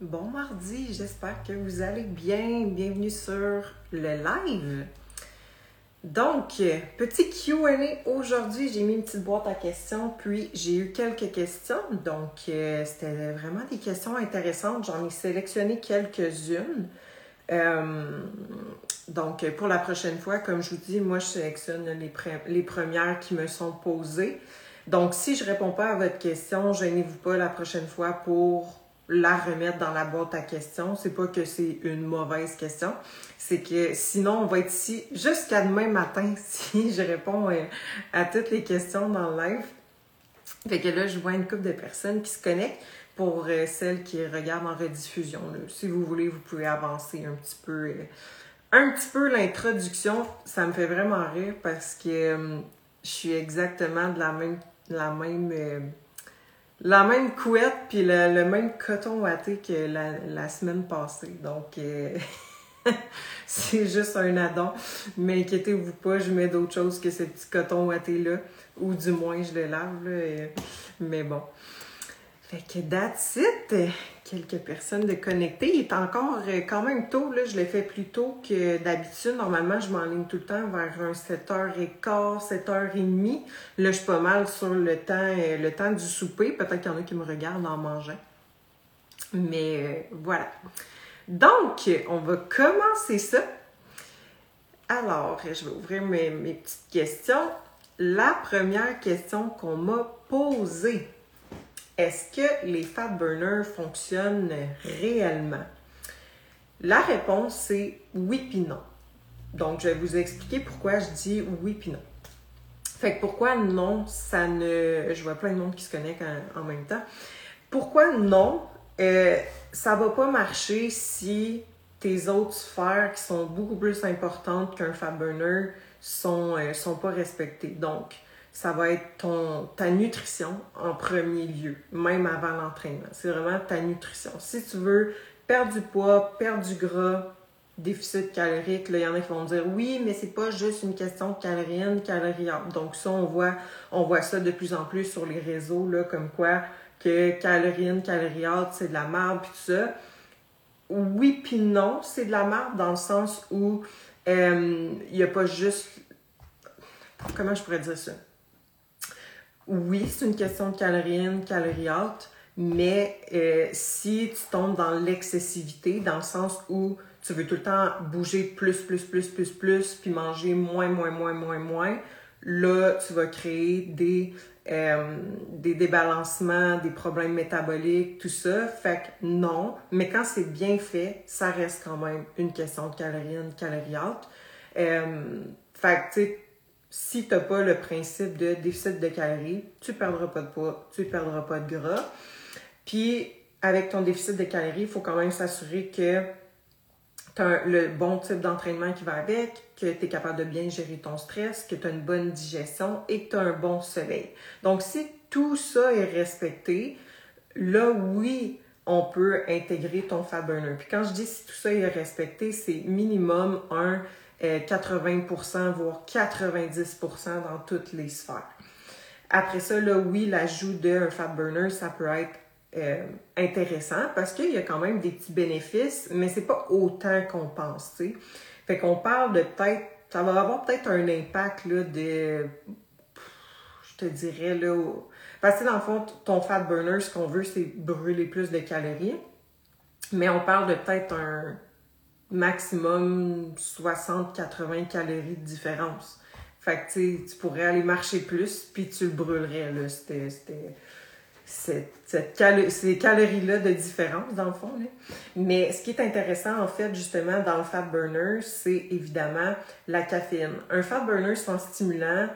Bon mardi, j'espère que vous allez bien. Bienvenue sur le live. Donc, petit QA aujourd'hui, j'ai mis une petite boîte à questions, puis j'ai eu quelques questions. Donc, euh, c'était vraiment des questions intéressantes. J'en ai sélectionné quelques-unes. Euh, donc, pour la prochaine fois, comme je vous dis, moi, je sélectionne les, les premières qui me sont posées. Donc, si je ne réponds pas à votre question, gênez-vous pas la prochaine fois pour la remettre dans la boîte à questions. C'est pas que c'est une mauvaise question, c'est que sinon on va être ici jusqu'à demain matin si je réponds euh, à toutes les questions dans le live. Fait que là, je vois une couple de personnes qui se connectent pour euh, celles qui regardent en rediffusion. Si vous voulez, vous pouvez avancer un petit peu. Euh, un petit peu l'introduction, ça me fait vraiment rire parce que je suis exactement de la même, la même la même couette puis le, même coton watté que la, semaine passée. Donc, euh, c'est juste un addon. Mais inquiétez-vous pas, je mets d'autres choses que ce petit coton watté-là. Ou du moins, je le lave. Mais bon. Fait que that's. Quelques personnes de connecter. Il est encore euh, quand même tôt. Là. Je l'ai fait plus tôt que d'habitude. Normalement, je m'enligne tout le temps vers un 7h15, 7h30. Là, je suis pas mal sur le temps, euh, le temps du souper. Peut-être qu'il y en a qui me regardent en mangeant. Mais euh, voilà. Donc, on va commencer ça. Alors, je vais ouvrir mes, mes petites questions. La première question qu'on m'a posée est-ce que les fat burners fonctionnent réellement? La réponse, c'est oui puis non. Donc, je vais vous expliquer pourquoi je dis oui puis non. Fait que pourquoi non, ça ne. Je vois plein de monde qui se connecte en, même temps. Pourquoi non, euh, ça va pas marcher si tes autres sphères qui sont beaucoup plus importantes qu'un fat burner sont, euh, sont pas respectées? Donc, ça va être ton, ta nutrition en premier lieu, même avant l'entraînement. C'est vraiment ta nutrition. Si tu veux perdre du poids, perdre du gras, déficit calorique, il y en a qui vont dire oui, mais c'est pas juste une question de calories calories. Donc ça, on voit, on voit ça de plus en plus sur les réseaux, là, comme quoi que calories calories c'est de la merde, puis tout ça. Oui, puis non, c'est de la merde dans le sens où il euh, n'y a pas juste... Comment je pourrais dire ça? Oui, c'est une question de calories in, calories out, mais euh, si tu tombes dans l'excessivité, dans le sens où tu veux tout le temps bouger plus, plus, plus, plus, plus, puis manger moins, moins, moins, moins, moins, là, tu vas créer des, euh, des débalancements, des problèmes métaboliques, tout ça. Fait que non, mais quand c'est bien fait, ça reste quand même une question de calories in, calories out. Euh, fait que, tu sais, si tu n'as pas le principe de déficit de calories, tu ne perdras pas de poids, tu ne perdras pas de gras. Puis, avec ton déficit de calories, il faut quand même s'assurer que tu as le bon type d'entraînement qui va avec, que tu es capable de bien gérer ton stress, que tu as une bonne digestion et que tu as un bon sommeil. Donc, si tout ça est respecté, là, oui, on peut intégrer ton fat burner. Puis quand je dis si tout ça est respecté, c'est minimum un 80%, voire 90% dans toutes les sphères. Après ça, là, oui, l'ajout d'un fat burner, ça peut être euh, intéressant parce qu'il y a quand même des petits bénéfices, mais c'est pas autant qu'on pense, tu. Fait qu'on parle de peut-être, ça va avoir peut-être un impact, là, de, je te dirais, là, parce que dans le fond, ton fat burner, ce qu'on veut, c'est brûler plus de calories. Mais on parle de peut-être un maximum 60-80 calories de différence. Fait que tu pourrais aller marcher plus, puis tu le brûlerais. Là. C'était, ces calories-là de différence, dans le fond. Mais ce qui est intéressant, en fait, justement, dans le fat burner, c'est évidemment la caféine. Un fat burner, c'est un stimulant.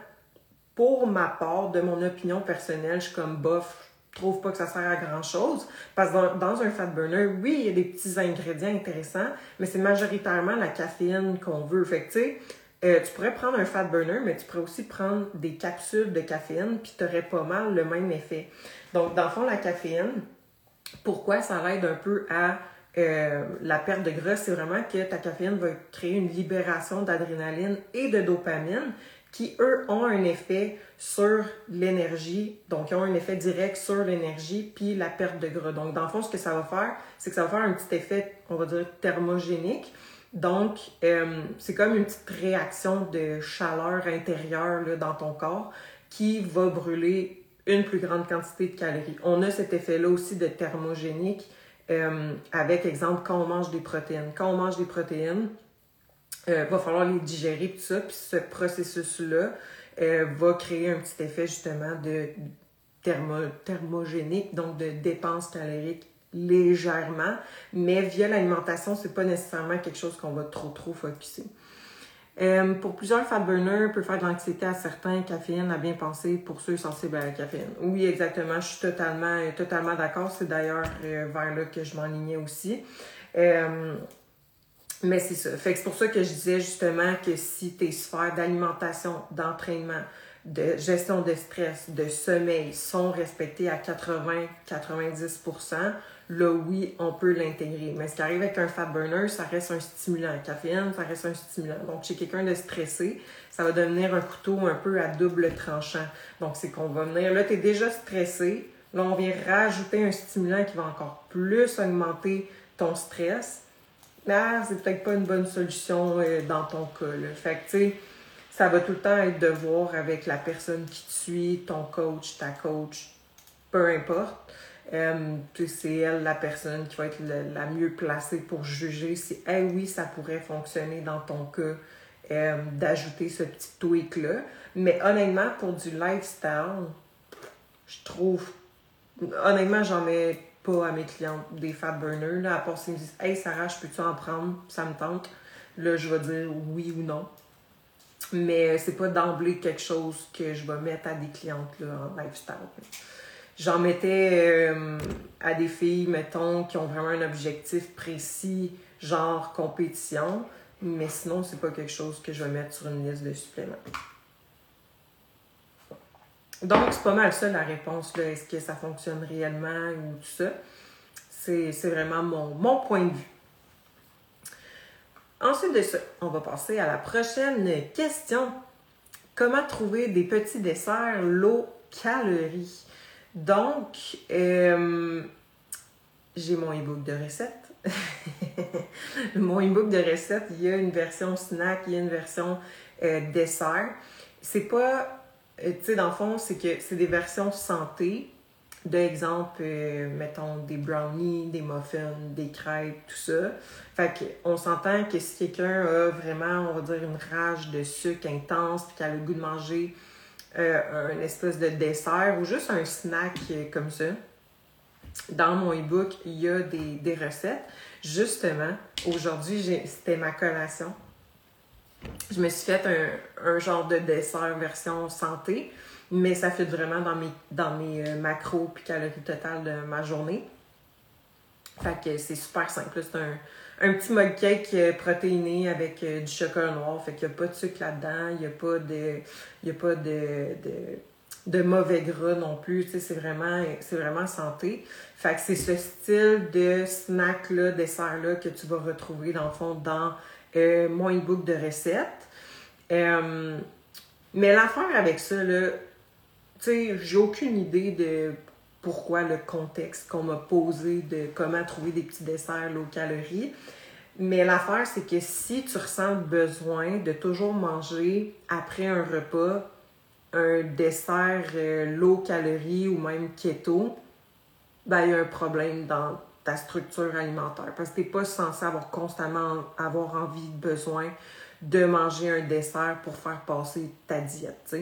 Pour ma part, de mon opinion personnelle, je suis comme bof, trouve pas que ça sert à grand chose. Parce que dans, un fat burner, oui, il y a des petits ingrédients intéressants, mais c'est majoritairement la caféine qu'on veut. Fait que, tu sais, euh, tu pourrais prendre un fat burner, mais tu pourrais aussi prendre des capsules de caféine, puis tu aurais pas mal le même effet. Donc, dans le fond, la caféine, pourquoi ça aide un peu à euh, la perte de gras, c'est vraiment que ta caféine va créer une libération d'adrénaline et de dopamine qui, eux, ont un effet sur l'énergie, donc ils ont un effet direct sur l'énergie puis la perte de gras. Donc, dans le fond, ce que ça va faire, c'est que ça va faire un petit effet, on va dire, thermogénique. Donc, euh, c'est comme une petite réaction de chaleur intérieure là, dans ton corps qui va brûler une plus grande quantité de calories. On a cet effet-là aussi de thermogénique euh, avec, exemple, quand on mange des protéines. Quand on mange des protéines, euh, va falloir les digérer, tout ça, puis ce processus-là euh, va créer un petit effet justement de thermogénique, donc de dépenses caloriques légèrement, mais via l'alimentation, c'est pas nécessairement quelque chose qu'on va trop trop focuser. Euh, pour plusieurs fat burners, peut faire de l'anxiété à certains. Caféine à bien penser pour ceux sensibles à la caféine. Oui, exactement. Je suis totalement, totalement d'accord. C'est d'ailleurs vers là que je m'enlignais aussi. Mais c'est ça. Fait c'est pour ça que je disais justement que si tes sphères d'alimentation, d'entraînement, de gestion de stress, de sommeil sont respectées à 80-90%, là oui, on peut l'intégrer. Mais ce qui arrive avec un fat burner, ça reste un stimulant. La caféine, ça reste un stimulant. Donc, chez quelqu'un de stressé, ça va devenir un couteau un peu à double tranchant. Donc, c'est qu'on va venir, là, tu déjà stressé, là, on vient rajouter un stimulant qui va encore plus augmenter ton stress ah, c'est peut-être pas une bonne solution euh, dans ton cas. Là. Fait que, tu sais, ça va tout le temps être de voir avec la personne qui te suit, ton coach, ta coach, peu importe. Euh, c'est elle la personne qui va être la mieux placée pour juger si, eh oui, ça pourrait fonctionner dans ton cas, euh, d'ajouter ce petit tweak-là. Mais honnêtement, pour du lifestyle, je trouve, honnêtement, j'en mets pas à mes clientes des fat burners. Là, à part s'ils me disent Hey Sarah, je peux-tu en prendre? Ça me tente. Là, je vais dire oui ou non. Mais euh, c'est pas d'emblée quelque chose que je vais mettre à des clientes là, en lifestyle. J'en mettais euh, à des filles, mettons, qui ont vraiment un objectif précis, genre compétition. Mais sinon, c'est pas quelque chose que je vais mettre sur une liste de suppléments. Donc, c'est pas mal ça la réponse. Est-ce que ça fonctionne réellement ou tout ça? C'est, vraiment mon, mon point de vue. Ensuite de ça, on va passer à la prochaine question. Comment trouver des petits desserts low calories? Donc, euh, j'ai mon e-book de recettes. mon e-book de recettes, il y a une version snack, il y a une version euh, dessert. C'est pas tu sais, dans le fond, c'est que c'est des versions santé. D'exemple, euh, mettons des brownies, des muffins, des crêpes, tout ça. Fait qu'on s'entend que si quelqu'un a vraiment, on va dire, une rage de sucre intense, puis qu'il a le goût de manger euh, un espèce de dessert ou juste un snack comme ça, dans mon e-book, il y a des, des recettes. Justement, aujourd'hui, c'était ma collation je me suis fait un, genre de dessert version santé, mais ça fait vraiment dans mes, dans mes euh, macros puis calories totales de ma journée. Fait que c'est super simple. C'est un, petit mug cake euh, protéiné avec euh, du chocolat noir. Fait qu'il n'y a pas de sucre là-dedans. Il n'y a pas de. Il a pas de, de, mauvais gras non plus. c'est vraiment, vraiment santé. Fait que c'est ce style de snack-là, dessert-là que tu vas retrouver dans le fond dans euh, mon e-book de recettes. Euh, mais l'affaire avec ça, là, tu sais, j'ai aucune idée de pourquoi le contexte qu'on m'a posé de comment trouver des petits desserts low calories. Mais l'affaire, c'est que si tu ressens le besoin de toujours manger après un repas un dessert euh, low calories ou même keto, ben il y a un problème dans ta structure alimentaire. Parce que tu n'es pas censé avoir constamment avoir envie, besoin de manger un dessert pour faire passer ta diète.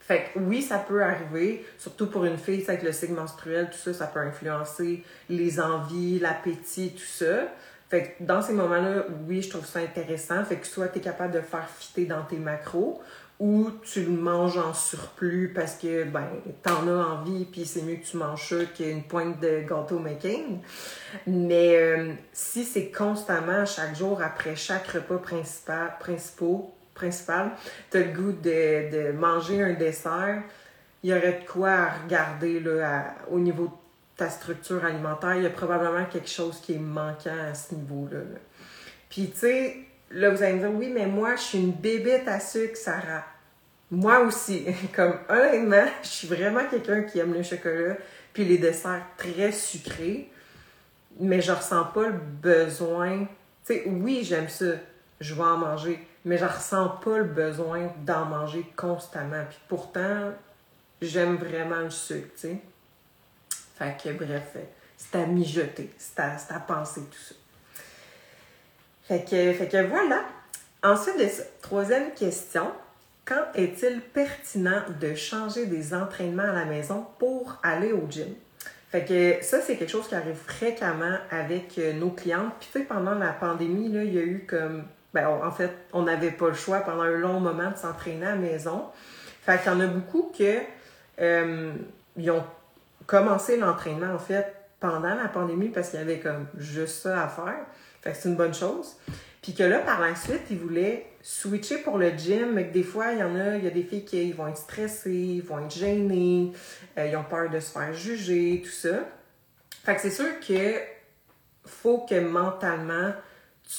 Fait que oui, ça peut arriver, surtout pour une fille, avec le cycle menstruel, tout ça, ça peut influencer les envies, l'appétit, tout ça. Fait que dans ces moments-là, oui, je trouve ça intéressant. Fait que soit tu es capable de faire fitter dans tes macros, ou tu le manges en surplus parce que ben t'en as envie puis c'est mieux que tu manges ça qu'une pointe de gâteau making. Mais euh, si c'est constamment chaque jour après chaque repas principal, principaux, principal, t'as le goût de, manger un dessert, il y aurait de quoi regarder là, au niveau de ta structure alimentaire. Il y a probablement quelque chose qui est manquant à ce niveau-là. Puis tu sais, là, vous allez me dire, oui, mais moi, je suis une bébête à sucre, Sarah. Moi aussi. Comme, honnêtement, je suis vraiment quelqu'un qui aime le chocolat, puis les desserts très sucrés, mais je ressens pas le besoin. Tu sais, oui, j'aime ça, je vais en manger, mais je ressens pas le besoin d'en manger constamment. Puis pourtant, j'aime vraiment le sucre, tu sais. Fait que, bref, c'est à mijoter, c'est à, à penser tout ça. Fait que, fait que voilà. Ensuite de ça, troisième question. Quand est-il pertinent de changer des entraînements à la maison pour aller au gym? Fait que ça, c'est quelque chose qui arrive fréquemment avec euh, nos clientes. Puis tu sais, pendant la pandémie, là, il y a eu comme... Ben, en fait, on n'avait pas le choix pendant un long moment de s'entraîner à la maison. Fait qu'il y en a beaucoup que... Euh, ils ont commencé l'entraînement, en fait, pendant la pandémie parce qu'il y avait comme juste ça à faire. Fait que c'est une bonne chose. Puis que là, par la suite, ils voulaient switcher pour le gym, mais que des fois, il y en a, il y a des filles qui vont être stressées, ils vont être gênées, euh, ils ont peur de se faire juger, tout ça. Fait que c'est sûr que faut que mentalement,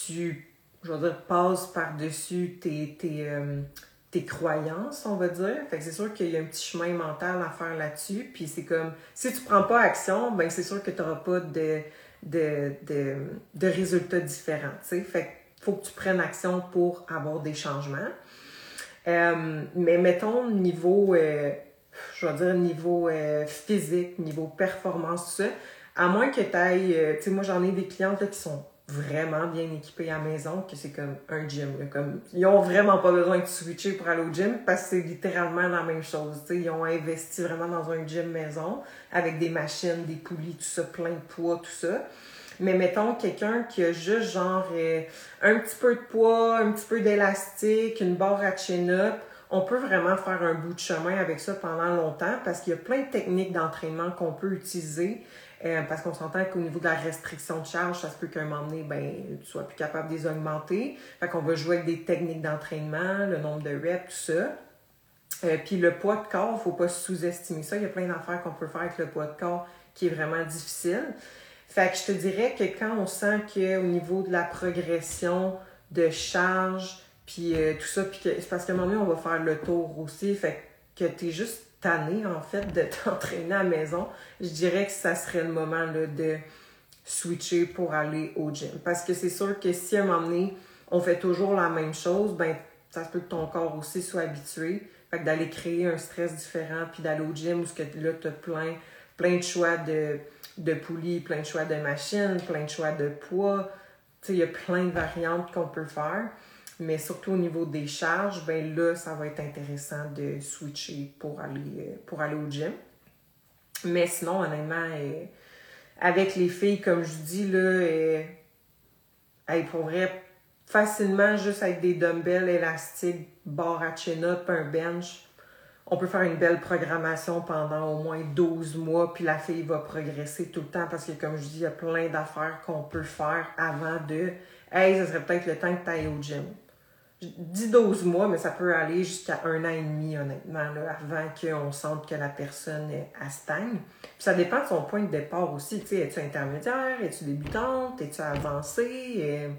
tu, je veux dire, passes par-dessus tes, tes, euh, tes croyances, on va dire. Fait que c'est sûr qu'il y a un petit chemin mental à faire là-dessus. Puis c'est comme, si tu prends pas action, ben c'est sûr que tu n'auras pas de de, de, résultats différents. Fait qu'il faut que tu prennes action pour avoir des changements. Euh, mais mettons niveau, euh, je vais dire niveau euh, physique, niveau performance, tout ça, à moins que tu ailles, tu sais, moi j'en ai des clientes qui sont vraiment bien équipés à maison, que c'est comme un gym. Comme, ils ont vraiment pas besoin de switcher pour aller au gym parce que c'est littéralement la même chose. Ils ont investi vraiment dans un gym maison avec des machines, des poulies, tout ça, plein de poids, tout ça. Mais mettons quelqu'un qui a juste genre euh, un petit peu de poids, un petit peu d'élastique, une barre à chin-up, on peut vraiment faire un bout de chemin avec ça pendant longtemps parce qu'il y a plein de techniques d'entraînement qu'on peut utiliser euh, parce qu'on s'entend qu'au niveau de la restriction de charge, ça se peut qu'à un moment donné, ben, tu sois plus capable de les augmenter. Fait qu'on va jouer avec des techniques d'entraînement, le nombre de reps, tout ça. Euh, puis le poids de corps, faut pas sous-estimer ça. Il y a plein d'affaires qu'on peut faire avec le poids de corps qui est vraiment difficile. Fait que je te dirais que quand on sent qu'au niveau de la progression de charge, puis euh, tout ça, puis que c'est parce qu'à un moment donné, on va faire le tour aussi. Fait que tu es juste tanné, en fait, de t'entraîner à la maison, je dirais que ça serait le moment de switcher pour aller au gym. Parce que c'est sûr que si à un moment donné, on fait toujours la même chose, ben ça se peut que ton corps aussi soit habitué. Fait que d'aller créer un stress différent, puis d'aller au gym où que là, tu as plein, plein de choix de, de poulies, plein de choix de machines, plein de choix de poids. Tu sais, il y a plein de variantes qu'on peut faire. Mais surtout au niveau des charges, ben là, ça va être intéressant de switcher pour aller, euh, pour aller au gym. Mais sinon, honnêtement, euh, avec les filles, comme je dis, là, euh, elles pourraient facilement, juste avec des dumbbells élastiques, barre à chin-up, un bench, on peut faire une belle programmation pendant au moins 12 mois, puis la fille va progresser tout le temps parce que, comme je dis, il y a plein d'affaires qu'on peut faire avant de Hey, ce serait peut-être le temps que tu ailles au gym. 10-12 mois, mais ça peut aller jusqu'à un an et demi, honnêtement, avant qu'on sente que la personne à stagne. ça dépend de son point de départ aussi. Tu sais, es-tu intermédiaire? Es-tu débutante? Es-tu avancée?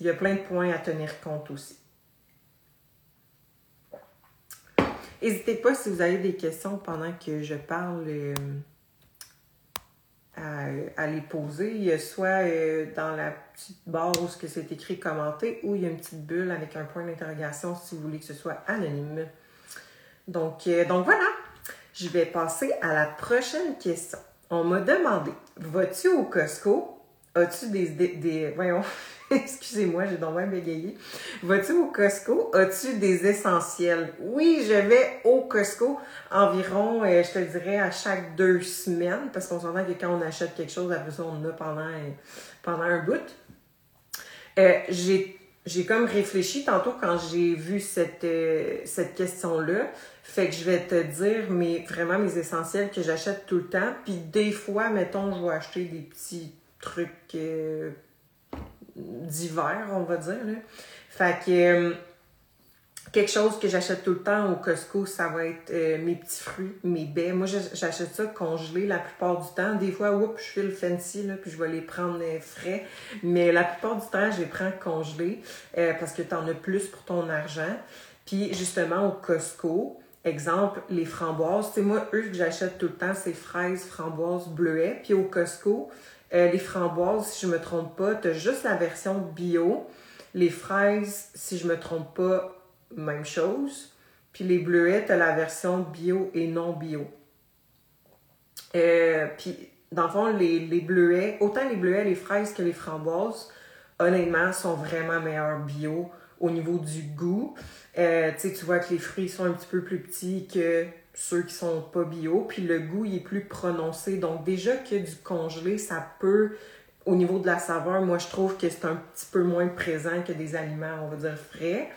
il y a plein de points à tenir compte aussi. N'hésitez pas si vous avez des questions pendant que je parle. Euh, à, les poser. Il y a soit euh, dans la petite barre où c'est écrit commenter ou il y a une petite bulle avec un point d'interrogation si vous voulez que ce soit anonyme. Donc, euh, donc voilà, je vais passer à la prochaine question. On m'a demandé, vas-tu au Costco? As-tu des, des, Voyons, excusez-moi, j'ai donc bégayé. Vas-tu au Costco? As-tu des essentiels? Oui, je vais au Costco environ, euh, je te dirais, à chaque deux semaines, parce qu'on s'entend que quand on achète quelque chose, après ça, on en a pendant, euh, pendant un bout. Euh, j'ai comme réfléchi tantôt quand j'ai vu cette, cette question-là. Fait que je vais te dire mes, vraiment mes essentiels que j'achète tout le temps. Puis des fois, mettons, je vais acheter des petits trucs d'hiver, on va dire. Là. Fait que, euh, quelque chose que j'achète tout le temps au Costco, ça va être euh, mes petits fruits, mes baies. Moi, j'achète ça congelé la plupart du temps. Des fois, oups, je fais le fancy, là, puis je vais les prendre euh, frais. Mais la plupart du temps, je les prends congelés parce que tu en as plus pour ton argent. Puis justement, au Costco, exemple, les framboises. C'est moi, eux, que j'achète tout le temps, c'est fraises, framboises, bleuets. Puis au Costco, les framboises, si je me trompe pas, tu as juste la version bio. Les fraises, si je me trompe pas, même chose. Puis les bleuets, tu la version bio et non bio. Euh, puis, dans le fond, les, les, bleuets, autant les bleuets, les fraises que les framboises, honnêtement, sont vraiment meilleurs bio au niveau du goût. Euh, tu vois que les fruits sont un petit peu plus petits que ceux qui sont pas bio, puis le goût il est plus prononcé. Donc déjà que du congelé, ça peut, au niveau de la saveur, moi je trouve que c'est un petit peu moins présent que des aliments, on va dire, frais.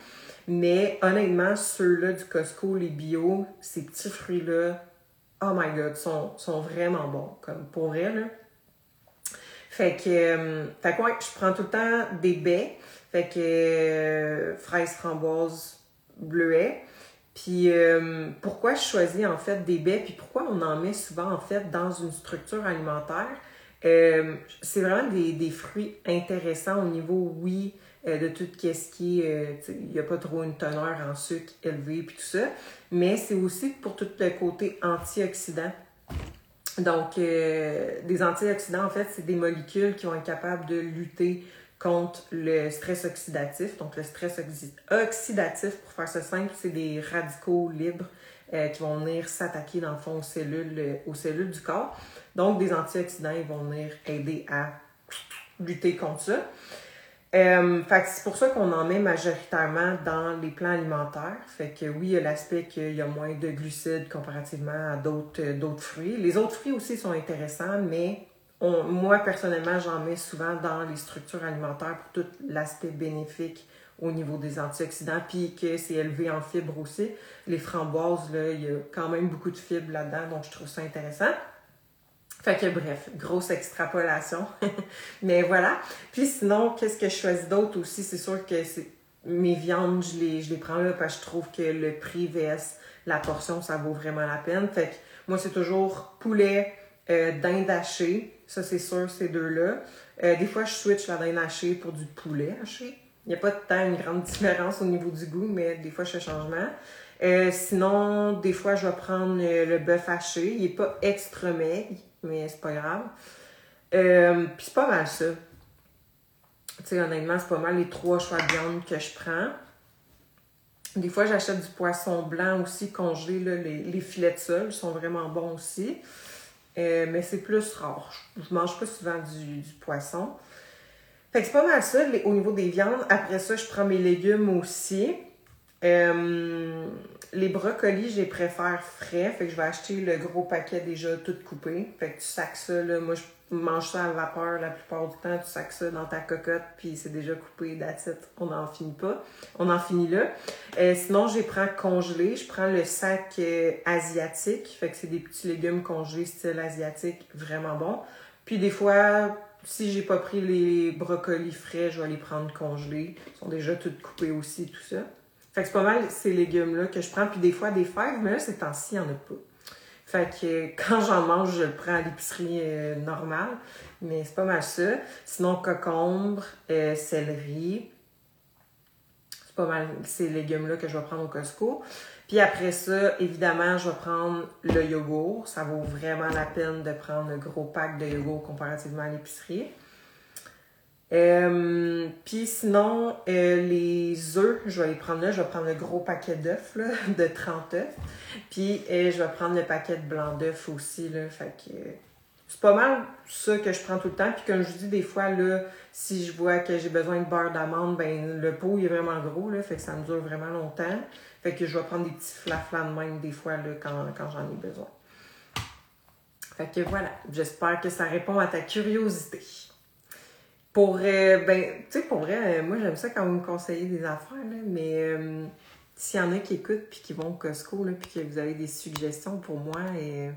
Mais honnêtement, ceux-là du Costco, les bio, ces petits fruits-là, oh my god, sont, sont vraiment bons, comme pour vrai, là. Fait que, euh, fait que je prends tout le temps des baies. Fait que euh, fraises, framboises, bleuets. Puis euh, pourquoi je choisis en fait des baies, puis pourquoi on en met souvent en fait dans une structure alimentaire, c'est vraiment des, des, fruits intéressants au niveau, oui, euh, de tout ce qui est, euh, il n'y a pas trop une teneur en sucre élevé puis tout ça, mais c'est aussi pour tout le côté antioxydant. Donc, euh, des antioxydants, en fait, c'est des molécules qui vont être capables de lutter contre le stress oxydatif. Donc, le stress oxydatif, pour faire ça simple, c'est des radicaux libres qui vont venir s'attaquer, dans le fond, aux cellules, aux cellules du corps. Donc, des antioxydants, ils vont venir aider à lutter contre ça. Euh, c'est pour ça qu'on en met majoritairement dans les plans alimentaires. Fait que oui, il y a l'aspect qu'il y a moins de glucides comparativement à d'autres, euh, d'autres fruits. Les autres fruits aussi sont intéressants, mais moi, personnellement, j'en mets souvent dans les structures alimentaires pour tout l'aspect bénéfique au niveau des antioxydants, puis que c'est élevé en fibres aussi. Les framboises, là, il y a quand même beaucoup de fibres là-dedans, donc je trouve ça intéressant. Fait que bref, grosse extrapolation. Mais voilà. Puis sinon, qu'est-ce que je choisis d'autre aussi? C'est sûr que c'est mes viandes, je les, prends là parce que je trouve que le prix vs la portion, ça vaut vraiment la peine. Fait que moi, c'est toujours poulet, euh. Ça, c'est sûr, ces deux-là. Euh, des fois, je switch la dinde hachée pour du poulet haché. Il n'y a pas de tant une grande différence au niveau du goût, mais des fois, je fais changement. Euh, sinon, des fois, je vais prendre le bœuf haché. Il n'est pas extra maigre mais c'est pas grave. Euh, puis c'est pas mal ça. Tu sais, honnêtement, c'est pas mal les trois choix de viande que je prends. Des fois, j'achète du poisson blanc aussi congelé. Là, les, filets de sol sont vraiment bons aussi. Euh, mais c'est plus rare. Je, mange pas souvent du, poisson. Fait que c'est pas mal ça au niveau des viandes. Après ça, je prends mes légumes aussi. Euh, les brocolis, je les préfère frais. Fait que je vais acheter le gros paquet déjà tout coupé. Fait que tu sacs ça, là. Moi, je mange ça à vapeur la plupart du temps. Tu sacs ça dans ta cocotte, puis c'est déjà coupé, that's On n'en finit pas. On en finit là. Euh, sinon, je les prends congelés. Je prends le sac euh, asiatique. Fait que c'est des petits légumes congelés style asiatique, vraiment bon. Puis des fois, si j'ai pas pris les brocolis frais, je vais les prendre congelés. Ils sont déjà tout coupés aussi, tout ça. Fait que c'est pas mal ces légumes-là que je prends. Puis des fois des fèves, mais là, ces temps-ci, il n'y en a pas. Fait que quand j'en mange, je le prends à l'épicerie euh, normale. Mais c'est pas mal ça. Sinon, cocombre, euh, céleri. C'est pas mal ces légumes-là que je vais prendre au Costco. Puis après ça, évidemment, je vais prendre le yogourt. Ça vaut vraiment la peine de prendre le gros pack de yogourt comparativement à l'épicerie. Euh, puis sinon, euh, les œufs, je vais les prendre là. Je vais prendre le gros paquet d'œufs, de 30 œufs. Puis euh, je vais prendre le paquet de blanc d'œufs aussi, là. Fait que c'est pas mal ça que je prends tout le temps. Puis comme je vous dis, des fois, là, si je vois que j'ai besoin de beurre d'amande, ben le pot, il est vraiment gros, là. Fait que ça me dure vraiment longtemps. Fait que je vais prendre des petits flaflans de même, des fois, là, quand, quand j'en ai besoin. Fait que voilà. J'espère que ça répond à ta curiosité. Pour, euh, ben, tu sais, pour vrai, euh, moi, j'aime ça quand vous me conseillez des affaires, là, mais euh, s'il y en a qui écoutent puis qui vont au Costco, là, puis que vous avez des suggestions pour moi, et,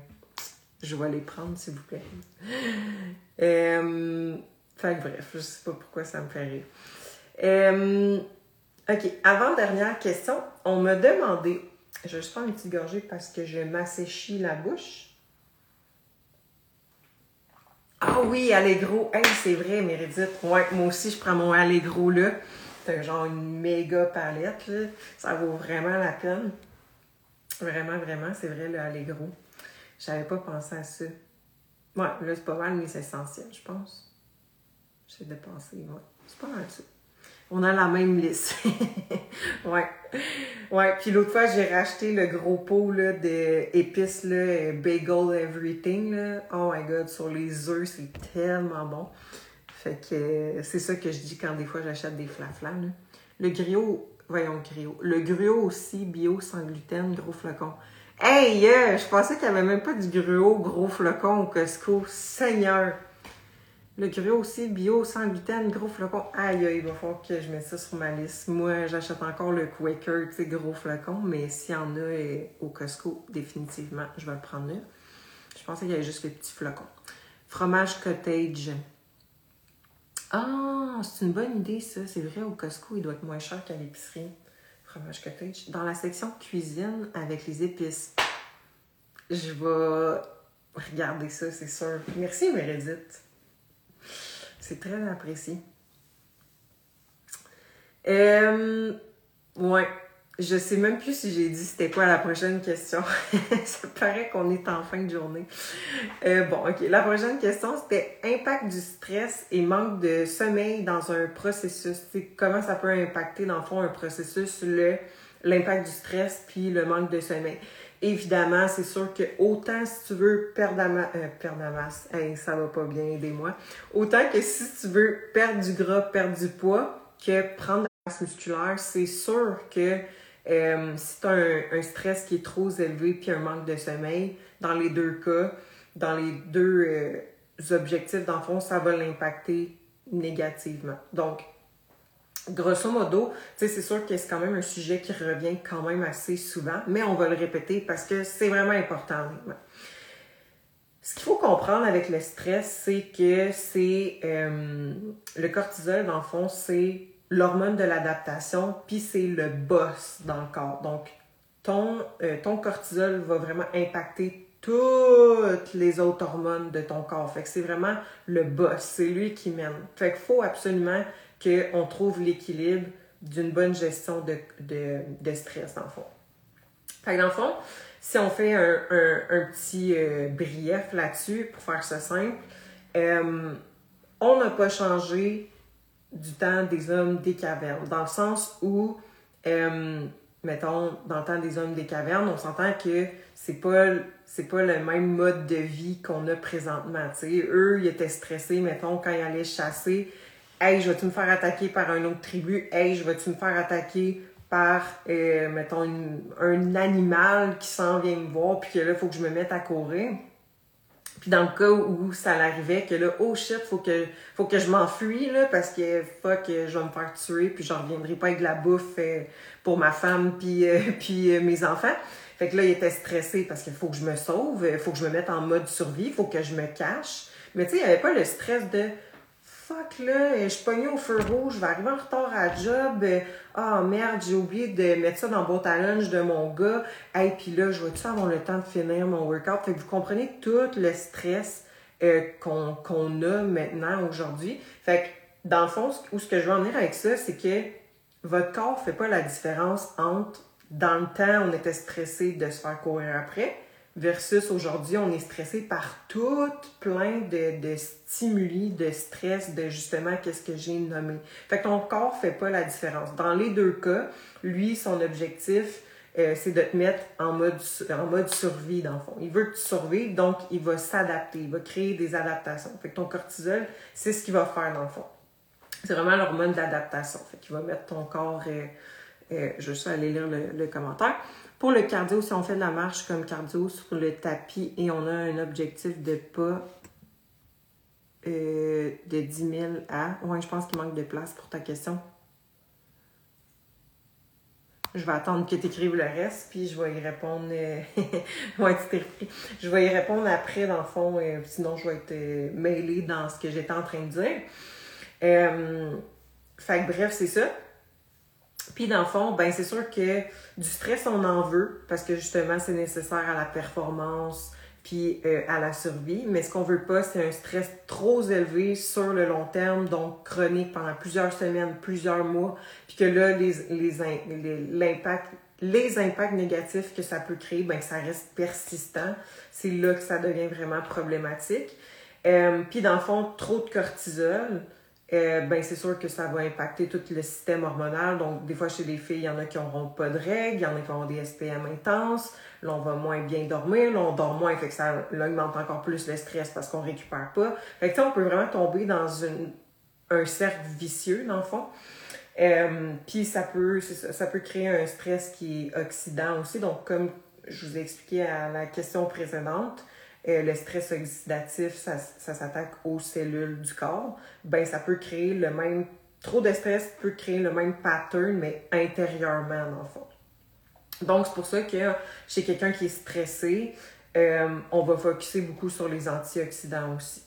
je vais les prendre, s'il vous plaît. fait que bref, je sais pas pourquoi ça me fait rire. OK, avant-dernière question. On m'a demandé, je vais juste prendre une petite gorgée parce que je m'asséchis la bouche. Ah oui, Allegro. Hey, c'est vrai, Méridith. Ouais, moi aussi, je prends mon Allegro là. C'est genre une méga palette. Là. Ça vaut vraiment la peine. Vraiment, vraiment, c'est vrai, le Allegro. J'avais pas pensé à ça. Ouais, là, c'est pas mal mes essentiels, je pense. J'essaie de penser, ouais. C'est pas mal ça. On a la même liste. ouais. Ouais, puis l'autre fois, j'ai racheté le gros pot là, d'épices, là, bagel everything. Là. Oh my god, sur les œufs, c'est tellement bon. Fait que euh, c'est ça que je dis quand des fois j'achète des flaflas. Le griot, voyons, griot. Le gruau aussi, bio, sans gluten, gros flocon. Hey, euh, je pensais qu'il n'y avait même pas du gruau gros flocon au Costco. Seigneur! Le gruau aussi, bio, sans gluten, gros flocon. Aïe, aïe, il va falloir que je mette ça sur ma liste. Moi, j'achète encore le Quaker, tu gros flocon, mais s'il y en a euh, au Costco, définitivement, je vais le prendre là. Je pensais qu'il y avait juste les petits flocons. Fromage cottage. Ah, c'est une bonne idée, ça. C'est vrai, au Costco, il doit être moins cher qu'à l'épicerie. Fromage cottage. Dans la section cuisine avec les épices. Je vais regarder ça, c'est sûr. Merci, Meredith. C'est très apprécié. Euh, ouais. Je sais même plus si j'ai dit c'était quoi la prochaine question. Ça paraît qu'on est en fin de journée. Euh, bon, ok. La prochaine question, c'était impact du stress et manque de sommeil dans un processus. comment ça peut impacter, dans le fond, un processus, l'impact du stress puis le manque de sommeil? Évidemment, c'est sûr que autant si tu veux perdre la, euh, perdre la masse, hey, ça va pas bien, aidez-moi. Autant que si tu veux perdre du gras, perdre du poids, que prendre la masse musculaire, c'est sûr que euh, si tu as un, stress qui est trop élevé puis un manque de sommeil, dans les deux cas, dans les deux euh, objectifs d'enfant, ça va l'impacter négativement. Donc, grosso modo, c'est sûr que c'est quand même un sujet qui revient quand même assez souvent, mais on va le répéter parce que c'est vraiment important. Ce qu'il faut comprendre avec le stress, c'est que c'est euh, le cortisol, dans le fond, c'est l'hormone de l'adaptation, puis c'est le boss dans le corps. Donc, ton, euh, ton cortisol va vraiment impacter toutes les autres hormones de ton corps. Fait que c'est vraiment le boss, c'est lui qui mène. Fait qu'il faut absolument qu'on trouve l'équilibre d'une bonne gestion de, stress, dans le fond. Fait que dans le fond, si on fait un, petit euh, brief là-dessus, pour faire ça simple, euh, on n'a pas changé du temps des hommes des cavernes, dans le sens où, euh, mettons, dans le temps des hommes des cavernes, on s'entend que c'est pas c'est pas le même mode de vie qu'on a présentement. Eux, ils étaient stressés, mettons, quand ils allaient chasser, Hey, je vais-tu me faire attaquer par un autre tribu? Hey, je vais-tu me faire attaquer par, euh, mettons, un animal qui s'en vient me voir, puis que là, il faut que je me mette à courir? Puis dans le cas où ça l'arrivait, que là, oh shit, faut que, faut que je m'enfuis, là, parce que fuck, je vais me faire tuer, puis je reviendrai pas avec de la bouffe euh, pour ma femme, puis, euh, puis mes enfants. Fait que là, il était stressé parce qu'il faut que je me sauve, il faut que je me mette en mode survie, il faut que je me cache. Mais tu sais, il n'y avait pas le stress de fuck là, je suis pognée au feu rouge, je vais arriver en retard à job. Ah oh, merde, j'ai oublié de mettre ça dans le à lunch de mon gars. Et puis là, je vais-tu avoir le temps de finir mon workout? Fait que vous comprenez tout le stress euh, qu'on a maintenant aujourd'hui. Fait que dans le fond, où ce que je veux en venir avec ça, c'est que votre corps fait pas la différence entre dans le temps, on était stressé de se faire courir après, versus aujourd'hui, on est stressé par tout plein de, de stimuli, de stress, de justement qu'est-ce que j'ai nommé. Fait que ton corps fait pas la différence. Dans les deux cas, lui, son objectif, euh, c'est de te mettre en mode, en mode survie, dans le fond. Il veut que tu survives, donc il va s'adapter, il va créer des adaptations. Fait que ton cortisol, c'est ce qu'il va faire, dans le fond. C'est vraiment l'hormone d'adaptation. Fait qu'il va mettre ton corps... Euh, euh, je vais juste aller lire le commentaire. Pour le cardio, si on fait de la marche comme cardio sur le tapis et on a un objectif de pas euh, de 10 000 à... Ouais, je pense qu'il manque de place pour ta question. Je vais attendre que tu écrives le reste, puis je vais y répondre. Euh, ouais, Je vais y répondre après, dans le fond, euh, sinon je vais être mêlée dans ce que j'étais en train de dire. fait que bref, c'est ça. Puis dans le fond, ben c'est sûr que du stress, on en veut parce que justement, c'est nécessaire à la performance puis euh, à la survie. Mais ce qu'on veut pas, c'est un stress trop élevé sur le long terme, donc chronique pendant plusieurs semaines, plusieurs mois, puis que là, les, les, l'impact, les impacts négatifs que ça peut créer, ben ça reste persistant. C'est là que ça devient vraiment problématique. Euh, puis dans le fond, trop de cortisol, euh, ben c'est sûr que ça va impacter tout le système hormonal. Donc, des fois, chez les filles, il y en a qui n'auront pas de règles, il y en a qui auront des SPM intenses. Là, on va moins bien dormir, là, on dort moins, fait que ça augmente encore plus le stress parce qu'on récupère pas. Fait que, on peut vraiment tomber dans un cercle vicieux, dans le fond. Euh, puis ça peut, ça peut créer un stress qui est oxydant aussi. Donc, comme je vous ai expliqué à la question précédente, le stress oxydatif, ça, ça s'attaque aux cellules du corps, ben ça peut créer le même. Trop de stress peut créer le même pattern, mais intérieurement, dans le. Donc, c'est pour ça que chez quelqu'un qui est stressé, euh, on va focuser beaucoup sur les antioxydants aussi.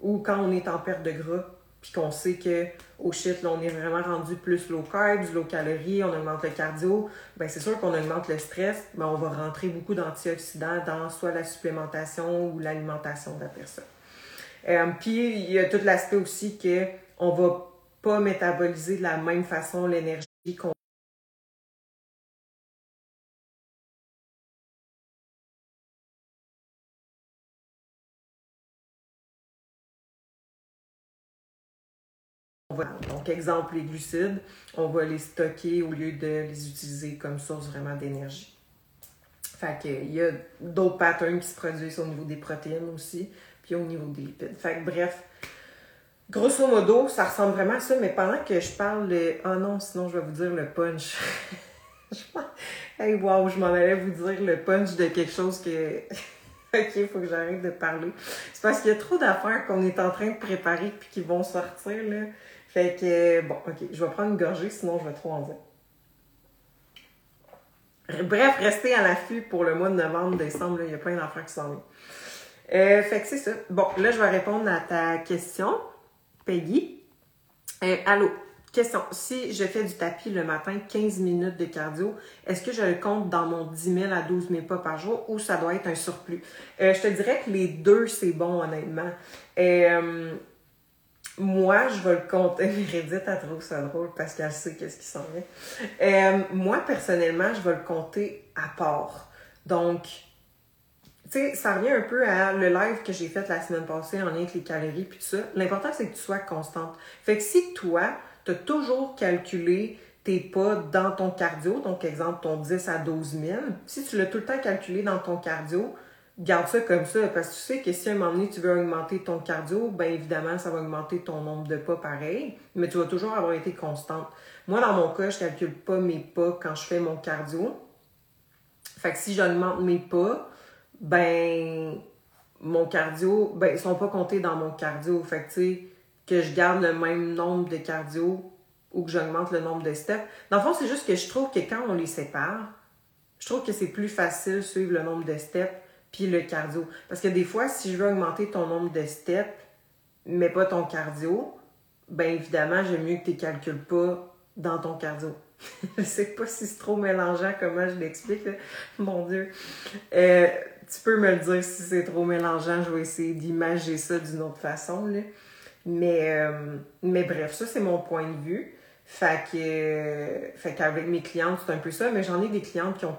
Ou quand on est en perte de gras, puis qu'on sait que, oh shit, on est vraiment rendu plus low carb, low calories, on augmente le cardio, ben c'est sûr qu'on augmente le stress, mais on va rentrer beaucoup d'antioxydants dans soit la supplémentation ou l'alimentation de la personne. Euh, puis, il y a tout l'aspect aussi que on va pas métaboliser de la même façon l'énergie qu'on donc, exemple, les glucides, on va les stocker au lieu de les utiliser comme source vraiment d'énergie. Fait qu'il y a d'autres patterns qui se produisent au niveau des protéines aussi, puis au niveau des lipides. Fait que bref, grosso modo, ça ressemble vraiment à ça, mais pendant que je parle de. Oh non, sinon je vais vous dire le punch. hey, wow, je m'en allais vous dire le punch de quelque chose que. ok, il faut que j'arrête de parler. C'est parce qu'il y a trop d'affaires qu'on est en train de préparer puis qui vont sortir, là. Fait que, bon, ok, je vais prendre une gorgée, sinon je vais trop en dire. Bref, restez à l'affût pour le mois de novembre, décembre, il y a plein d'affaires qui s'en viennent. Euh, fait que c'est ça. Bon, là, je vais répondre à ta question, Peggy. Euh, allô, question. Si je fais du tapis le matin, 15 minutes de cardio, est-ce que je le compte dans mon 10 000 à 12 000 pas par jour ou ça doit être un surplus? Euh, je te dirais que les deux, c'est bon, honnêtement. Moi, je vais le compter. Meredith, elle trouve ça drôle parce qu'elle sait qu'est-ce qui s'en vient. Euh, moi, personnellement, je vais le compter à part. Donc, tu sais, ça revient un peu à le live que j'ai fait la semaine passée en lien avec les calories puis tout ça. L'important, c'est que tu sois constante. Fait que si toi, tu as toujours calculé tes pas dans ton cardio, donc exemple ton 10 à 12 000, si tu l'as tout le temps calculé dans ton cardio, garde ça comme ça, parce que tu sais que si à un moment donné tu veux augmenter ton cardio, bien évidemment, ça va augmenter ton nombre de pas pareil, mais tu vas toujours avoir été constante. Moi, dans mon cas, je calcule pas mes pas quand je fais mon cardio. Fait que si j'augmente mes pas, ben mon cardio, ben ils sont pas comptés dans mon cardio. Fait que tu sais, que je garde le même nombre de cardio ou que j'augmente le nombre de steps. Dans le fond, c'est juste que je trouve que quand on les sépare, je trouve que c'est plus facile suivre le nombre de steps puis le cardio. Parce que des fois, si je veux augmenter ton nombre de steps, mais pas ton cardio, ben évidemment, j'aime mieux que tu ne calcules pas dans ton cardio. je sais pas si c'est trop mélangeant comment je l'explique. Mon Dieu. Euh, tu peux me le dire si c'est trop mélangeant. Je vais essayer d'imager ça d'une autre façon. Là. Mais, euh, mais bref, ça, c'est mon point de vue. Fait que, fait qu'avec mes clientes, c'est un peu ça. Mais j'en ai des clientes qui ont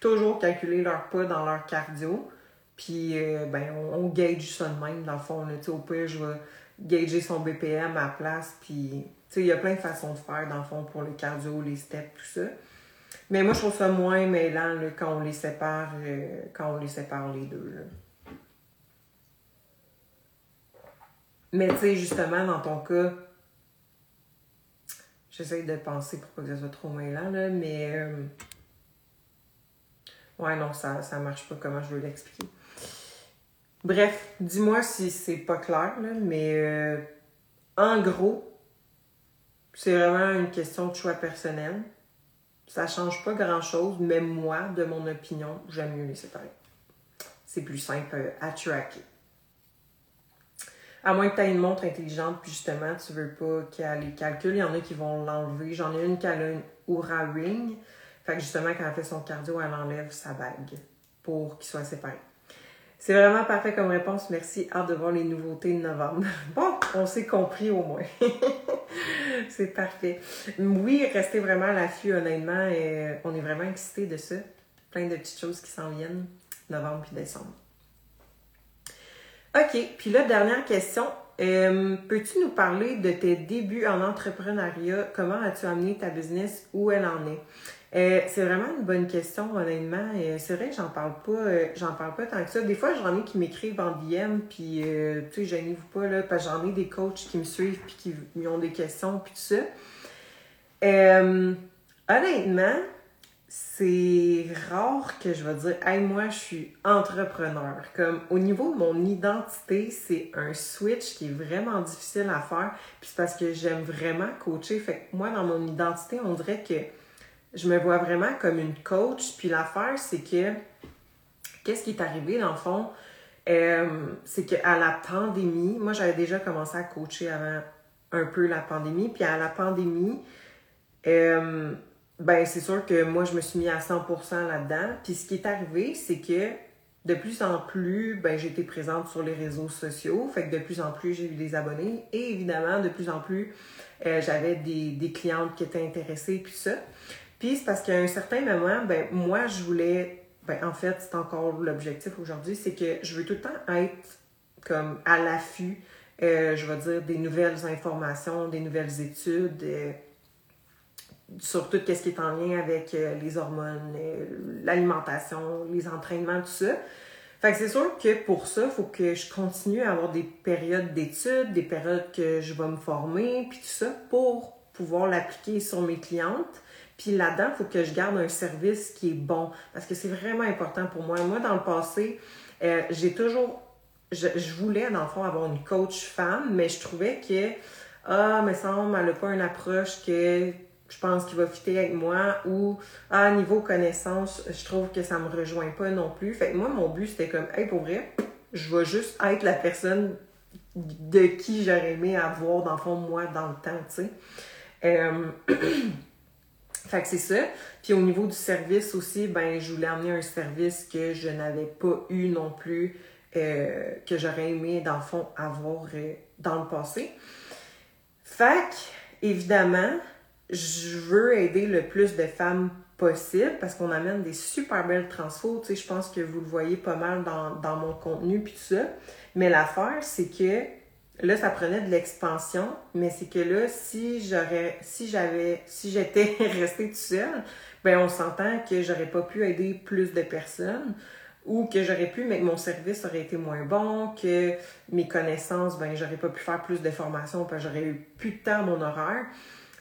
toujours calculer leur pas dans leur cardio. Puis, euh, ben, on, gauge ça de même, dans le fond. Là, au pire, je vais gager son BPM à la place. Puis, il y a plein de façons de faire, dans le fond, pour le cardio, les steps, tout ça. Mais moi, je trouve ça moins mêlant quand on les sépare, euh, quand on les sépare les deux. Là. Mais tu sais, justement, dans ton cas, j'essaie de penser pour pas que ça soit trop mêlant, là, mais euh, Ouais, non, ça, ça marche pas comment je veux l'expliquer. Bref, dis-moi si c'est pas clair, mais euh, en gros, c'est vraiment une question de choix personnel. Ça change pas grand-chose, mais moi, de mon opinion, j'aime mieux les séparer. C'est plus simple à tracker. À moins que tu aies une montre intelligente, puis justement, tu veux pas qu'elle les calcule. Il y en a qui vont l'enlever. J'en ai une qui a une Oura Ring. Justement, quand elle fait son cardio, elle enlève sa bague pour qu'il soit séparé. C'est vraiment parfait comme réponse. Merci. Hâte de voir les nouveautés de novembre. Bon, on s'est compris au moins. c'est parfait. Oui, restez vraiment à l'affût, honnêtement. On est vraiment excités de ça. Plein de petites choses qui s'en viennent, novembre puis décembre. OK. Puis là, dernière question. Euh, peux-tu nous parler de tes débuts en entrepreneuriat? Comment as-tu amené ta business? Où elle en est? Euh, c'est vraiment une bonne question, honnêtement. Euh, c'est vrai que j'en parle pas, j'en parle pas tant que ça. Des fois, j'en ai qui m'écrivent en DM, puis tu sais, gênez-vous pas, là, parce que j'en ai des coachs qui me suivent, puis qui ont des questions, puis tout ça. honnêtement, c'est rare que je vais dire Hey, moi, je suis entrepreneur. Comme au niveau de mon identité, c'est un switch qui est vraiment difficile à faire. Puis c'est parce que j'aime vraiment coacher. Fait que moi, dans mon identité, on dirait que je me vois vraiment comme une coach. Puis l'affaire, c'est que qu'est-ce qui est arrivé dans le fond? Euh, c'est qu'à la pandémie, moi j'avais déjà commencé à coacher avant un peu la pandémie. Puis à la pandémie, euh, ben c'est sûr que moi, je me suis mis à 100% là-dedans. Puis ce qui est arrivé, c'est que de plus en plus, ben été présente sur les réseaux sociaux. Fait que de plus en plus, j'ai eu des abonnés. Et évidemment, de plus en plus, euh, j'avais des, des, clientes qui étaient intéressées, puis ça. Puis c'est parce qu'à un certain moment, ben moi, je voulais... Ben en fait, c'est encore l'objectif aujourd'hui, c'est que je veux tout le temps être comme à l'affût, euh, je vais dire, des nouvelles informations, des nouvelles études... Euh, sur tout ce qui est en lien avec euh, les hormones, euh, l'alimentation, les entraînements, tout ça. Fait que c'est sûr que pour ça, il faut que je continue à avoir des périodes d'études, des périodes que je vais me former, puis tout ça pour pouvoir l'appliquer sur mes clientes. Puis là-dedans, il faut que je garde un service qui est bon parce que c'est vraiment important pour moi. Moi, dans le passé, euh, j'ai toujours, je, voulais dans le fond avoir une coach femme, mais je trouvais que, ah, me semble, elle n'a pas une approche que je pense qu'il va fitter avec moi ou à niveau connaissance, je trouve que ça me rejoint pas non plus. Fait que moi, mon but, c'était comme, hey, pour vrai, je vais juste être la personne de qui j'aurais aimé avoir, dans le fond, moi, dans le temps, tu sais. Euh, fait que c'est ça. Puis au niveau du service aussi, ben, je voulais amener un service que je n'avais pas eu non plus, euh, que j'aurais aimé, dans le fond, avoir euh, dans le passé. Fait évidemment, je veux aider le plus de femmes possible parce qu'on amène des super belles transfos. Tu sais, je pense que vous le voyez pas mal dans, mon contenu puis tout ça. Mais l'affaire, c'est que là, ça prenait de l'expansion, mais c'est que là, si j'aurais, si j'avais, si j'étais restée toute seule, ben on s'entend que j'aurais pas pu aider plus de personnes ou que j'aurais pu, mais que mon service aurait été moins bon, que mes connaissances, ben j'aurais pas pu faire plus de formations, parce j'aurais eu plus de temps à mon horaire.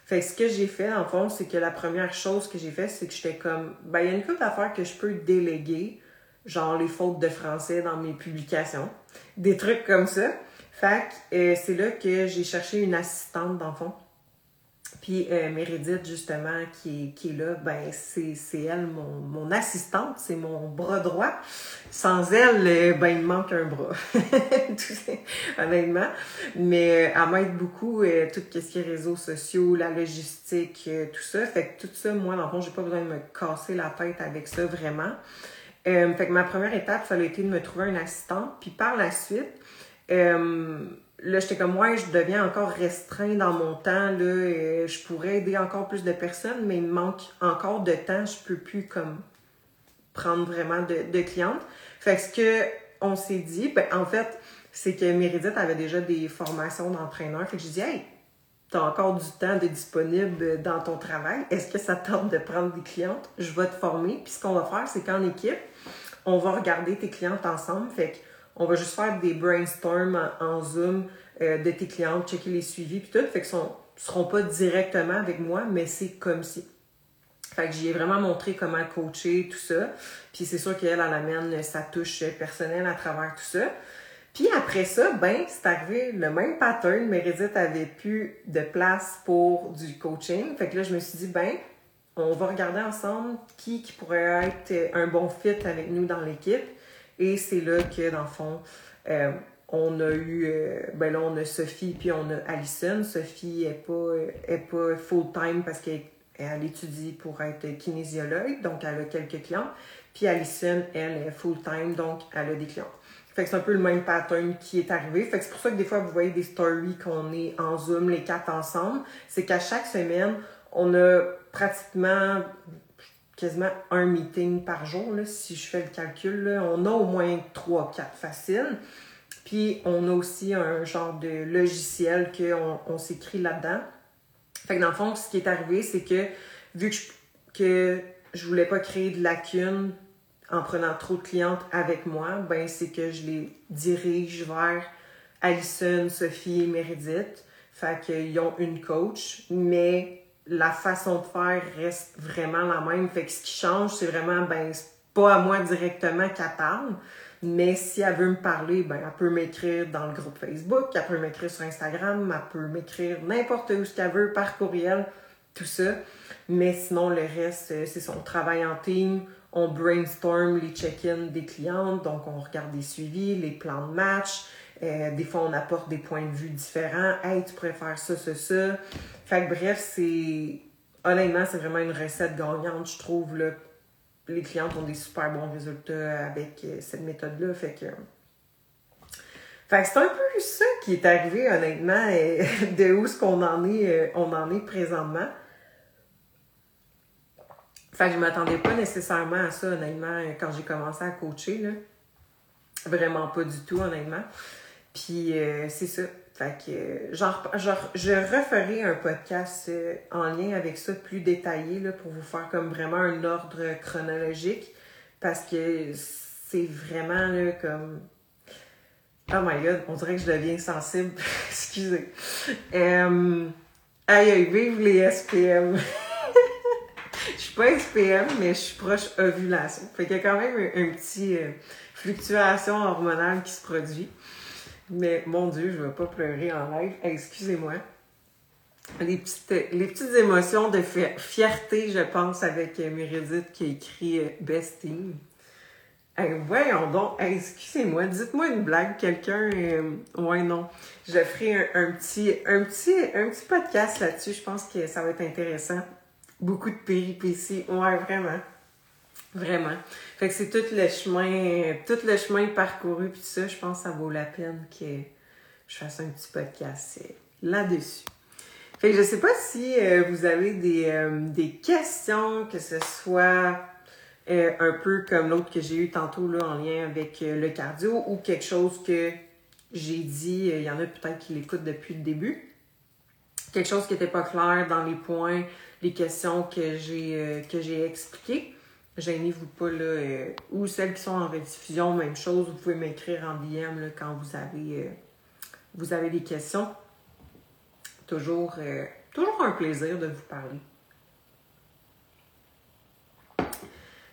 Fait que ce que j'ai fait, en fond, c'est que la première chose que j'ai fait, c'est que j'étais comme, ben, il y a une couple d'affaires que je peux déléguer, genre les fautes de français dans mes publications, des trucs comme ça. Fait que euh, c'est là que j'ai cherché une assistante, dans le fond. Puis euh, justement, qui est, là, ben c'est, elle mon, mon assistante, c'est mon bras droit. Sans elle, euh, ben il me manque un bras, honnêtement. Mais euh, elle m'aide beaucoup, euh, tout ce qui est réseaux sociaux, la logistique, euh, tout ça. Fait que tout ça, moi, dans le fond, j'ai pas besoin de me casser la tête avec ça, vraiment. fait que ma première étape, ça a été de me trouver une assistante. Puis par la suite, là, j'étais comme, ouais, je deviens encore restreint dans mon temps, là, je pourrais aider encore plus de personnes, mais il me manque encore de temps, je peux plus, comme, prendre vraiment de, de clientes. Fait que ce que on s'est dit, ben, en fait, c'est que Méridith avait déjà des formations d'entraîneur. Fait que j'ai dit, hey, t'as encore du temps de disponible dans ton travail. Est-ce que ça tente de prendre des clientes? Je vais te former. Puis ce qu'on va faire, c'est qu'en équipe, on va regarder tes clientes ensemble. Fait que on va juste faire des brainstorms en, Zoom euh, de tes clientes, checker les suivis puis tout. Fait que sont, seront pas directement avec moi, mais c'est comme si. Fait que j'y ai vraiment montré comment coacher, tout ça. Puis c'est sûr qu'elle, elle amène sa touche personnelle à travers tout ça. Puis après ça, ben, c'est arrivé le même pattern. Meredith avait plus de place pour du coaching. Fait que là, je me suis dit, ben, on va regarder ensemble qui, qui pourrait être un bon fit avec nous dans l'équipe. Et c'est là que, dans le fond, euh, On a eu, euh, ben là, on a Sophie, puis on a Alison. Sophie n'est pas, est pas full-time parce qu'elle elle étudie pour être kinésiologue, donc elle a quelques clients. Puis Alison, elle, est full-time, donc elle a des clients. Fait que c'est un peu le même pattern qui est arrivé. Fait que c'est pour ça que des fois, vous voyez des stories qu'on est en Zoom, les quatre ensemble. C'est qu'à chaque semaine, on a pratiquement quasiment un meeting par jour, là, si je fais le calcul. Là. On a au moins trois, quatre faciles. Puis on a aussi un genre de logiciel qu'on on, s'écrit là-dedans. Fait que dans le fond, ce qui est arrivé, c'est que vu que je, que je voulais pas créer de lacunes en prenant trop de clientes avec moi, ben c'est que je les dirige vers Alison, Sophie et Meredith. Fait qu'ils ont une coach, mais la façon de faire reste vraiment la même. Fait que ce qui change, c'est vraiment, ben, c'est pas à moi directement qu'elle parle, mais si elle veut me parler, ben, elle peut m'écrire dans le groupe Facebook, elle peut m'écrire sur Instagram, elle peut m'écrire n'importe où ce qu'elle veut, par courriel, tout ça. Mais sinon, le reste, euh, c'est son travail en team. On brainstorm les check-ins des clientes, donc on regarde des suivis, les plans de match. Euh, des fois, on apporte des points de vue différents. Hey, tu préfères ça, ça, ça. Fait que bref, c'est. Honnêtement, c'est vraiment une recette gagnante, je trouve. Là. Les clientes ont des super bons résultats avec euh, cette méthode-là. Fait que. Fait que c'est un peu ça qui est arrivé, honnêtement, de où ce qu'on en est, on en est présentement. Fait que je m'attendais pas nécessairement à ça, honnêtement, quand j'ai commencé à coacher. Là. Vraiment pas du tout, honnêtement. Puis euh, c'est ça. Fait que genre, genre, je referai un podcast euh, en lien avec ça plus détaillé là, pour vous faire comme vraiment un ordre chronologique. Parce que c'est vraiment là, comme. Oh my god, on dirait que je deviens sensible. Excusez. Euh, aïe aïe, vive les SPM! je suis pas SPM, mais je suis proche ovulation. Fait qu'il y a quand même un, petit fluctuation hormonale qui se produit. Mais mon Dieu, je vais pas pleurer en live. Excusez-moi. Les petites, les émotions de fierté, je pense, avec euh, Meredith qui a écrit euh, Best Team. voyons donc, excusez-moi, dites-moi une blague, quelqu'un. ouais, non. Je ferai un, petit, un, petit, un petit podcast là-dessus. Je pense que ça va être intéressant beaucoup de péripéties. Ouais, vraiment. Vraiment. Fait que c'est tout le chemin, tout le chemin parcouru puis ça, je pense que ça vaut la peine que je fasse un petit podcast euh, là-dessus. Fait que je sais pas si euh, vous avez des, euh, des, questions, que ce soit un peu comme l'autre que j'ai eu tantôt là, en lien avec le cardio ou quelque chose que j'ai dit, il y en a peut-être qui l'écoutent depuis le début. Quelque chose qui n'était pas clair dans les points les questions que j'ai euh, que j'ai expliquées. Gênez-vous pas là. Euh, ou celles qui sont en rediffusion, même chose, vous pouvez m'écrire en DM là, quand vous avez euh, vous avez des questions. Toujours, toujours un plaisir de vous parler.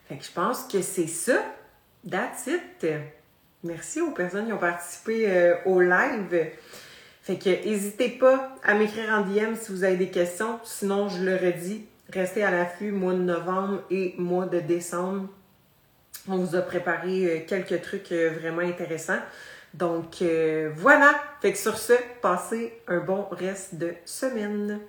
Fait que je pense que c'est ça. That's it. Merci aux personnes qui ont participé au live. Fait que n'hésitez pas à m'écrire en DM si vous avez des questions. Sinon, je le redis, restez à l'affût mois de novembre et mois de décembre. On vous a préparé euh, quelques trucs euh, vraiment intéressants. Donc euh, voilà. Fait que sur ce, passez un bon reste de semaine.